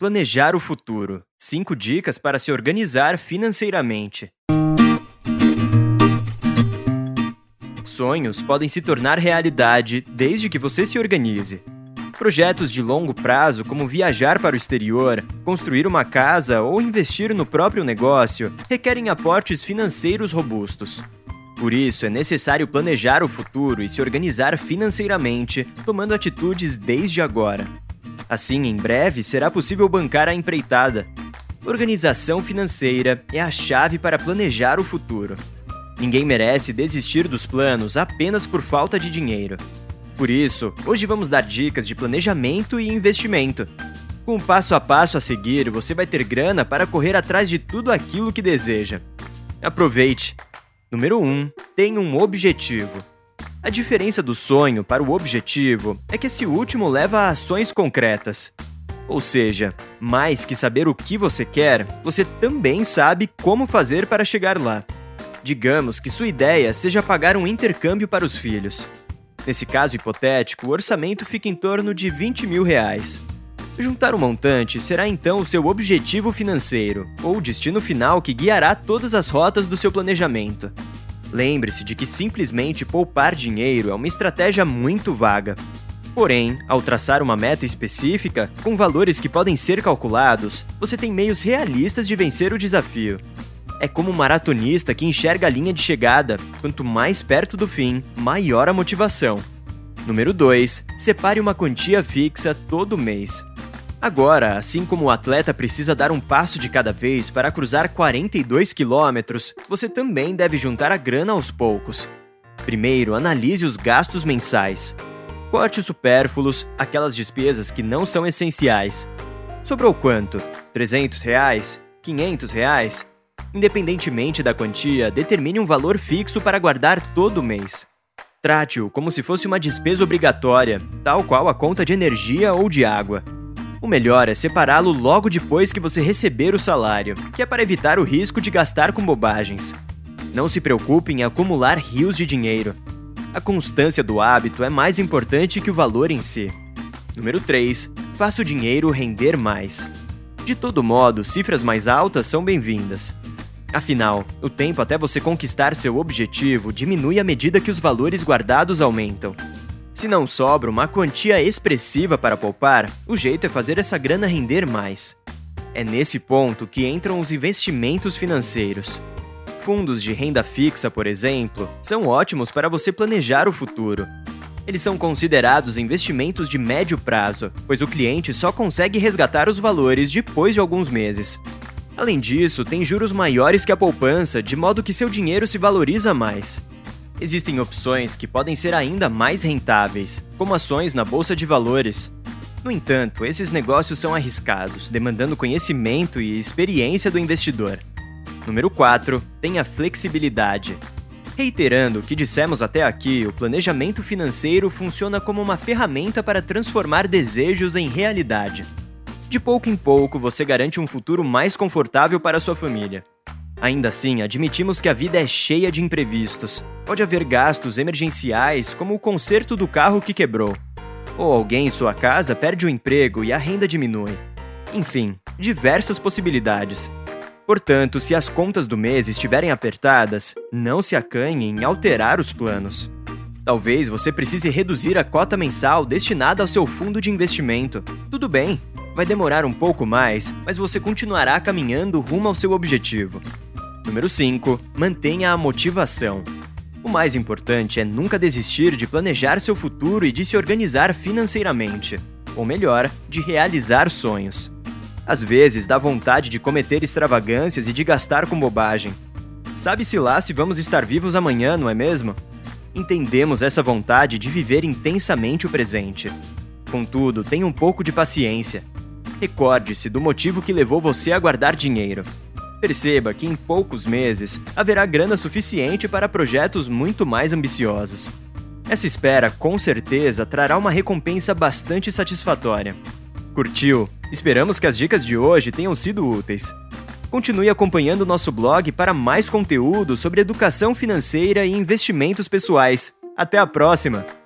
Planejar o futuro. 5 dicas para se organizar financeiramente. Sonhos podem se tornar realidade desde que você se organize. Projetos de longo prazo, como viajar para o exterior, construir uma casa ou investir no próprio negócio, requerem aportes financeiros robustos. Por isso, é necessário planejar o futuro e se organizar financeiramente, tomando atitudes desde agora. Assim, em breve, será possível bancar a empreitada. Organização financeira é a chave para planejar o futuro. Ninguém merece desistir dos planos apenas por falta de dinheiro. Por isso, hoje vamos dar dicas de planejamento e investimento. Com o passo a passo a seguir, você vai ter grana para correr atrás de tudo aquilo que deseja. Aproveite! Número 1. Tenha um objetivo. A diferença do sonho para o objetivo é que esse último leva a ações concretas. Ou seja, mais que saber o que você quer, você também sabe como fazer para chegar lá. Digamos que sua ideia seja pagar um intercâmbio para os filhos. Nesse caso hipotético, o orçamento fica em torno de 20 mil reais. Juntar o montante será então o seu objetivo financeiro, ou destino final que guiará todas as rotas do seu planejamento. Lembre-se de que simplesmente poupar dinheiro é uma estratégia muito vaga. Porém, ao traçar uma meta específica, com valores que podem ser calculados, você tem meios realistas de vencer o desafio. É como um maratonista que enxerga a linha de chegada. Quanto mais perto do fim, maior a motivação. Número 2. Separe uma quantia fixa todo mês. Agora, assim como o atleta precisa dar um passo de cada vez para cruzar 42 quilômetros, você também deve juntar a grana aos poucos. Primeiro, analise os gastos mensais. Corte os supérfluos, aquelas despesas que não são essenciais. Sobrou quanto? 300 reais? 500 reais? Independentemente da quantia, determine um valor fixo para guardar todo mês. Trate-o como se fosse uma despesa obrigatória, tal qual a conta de energia ou de água. O melhor é separá-lo logo depois que você receber o salário, que é para evitar o risco de gastar com bobagens. Não se preocupe em acumular rios de dinheiro. A constância do hábito é mais importante que o valor em si. Número 3. Faça o dinheiro render mais. De todo modo, cifras mais altas são bem-vindas. Afinal, o tempo até você conquistar seu objetivo diminui à medida que os valores guardados aumentam. Se não sobra uma quantia expressiva para poupar, o jeito é fazer essa grana render mais. É nesse ponto que entram os investimentos financeiros. Fundos de renda fixa, por exemplo, são ótimos para você planejar o futuro. Eles são considerados investimentos de médio prazo, pois o cliente só consegue resgatar os valores depois de alguns meses. Além disso, tem juros maiores que a poupança, de modo que seu dinheiro se valoriza mais. Existem opções que podem ser ainda mais rentáveis, como ações na bolsa de valores. No entanto, esses negócios são arriscados, demandando conhecimento e experiência do investidor. Número 4. Tenha flexibilidade. Reiterando o que dissemos até aqui, o planejamento financeiro funciona como uma ferramenta para transformar desejos em realidade. De pouco em pouco, você garante um futuro mais confortável para sua família. Ainda assim, admitimos que a vida é cheia de imprevistos. Pode haver gastos emergenciais, como o conserto do carro que quebrou. Ou alguém em sua casa perde o emprego e a renda diminui. Enfim, diversas possibilidades. Portanto, se as contas do mês estiverem apertadas, não se acanhe em alterar os planos. Talvez você precise reduzir a cota mensal destinada ao seu fundo de investimento. Tudo bem, vai demorar um pouco mais, mas você continuará caminhando rumo ao seu objetivo. Número 5. Mantenha a motivação. O mais importante é nunca desistir de planejar seu futuro e de se organizar financeiramente. Ou melhor, de realizar sonhos. Às vezes dá vontade de cometer extravagâncias e de gastar com bobagem. Sabe-se lá se vamos estar vivos amanhã, não é mesmo? Entendemos essa vontade de viver intensamente o presente. Contudo, tenha um pouco de paciência. Recorde-se do motivo que levou você a guardar dinheiro. Perceba que em poucos meses haverá grana suficiente para projetos muito mais ambiciosos. Essa espera, com certeza, trará uma recompensa bastante satisfatória. Curtiu? Esperamos que as dicas de hoje tenham sido úteis. Continue acompanhando nosso blog para mais conteúdo sobre educação financeira e investimentos pessoais. Até a próxima!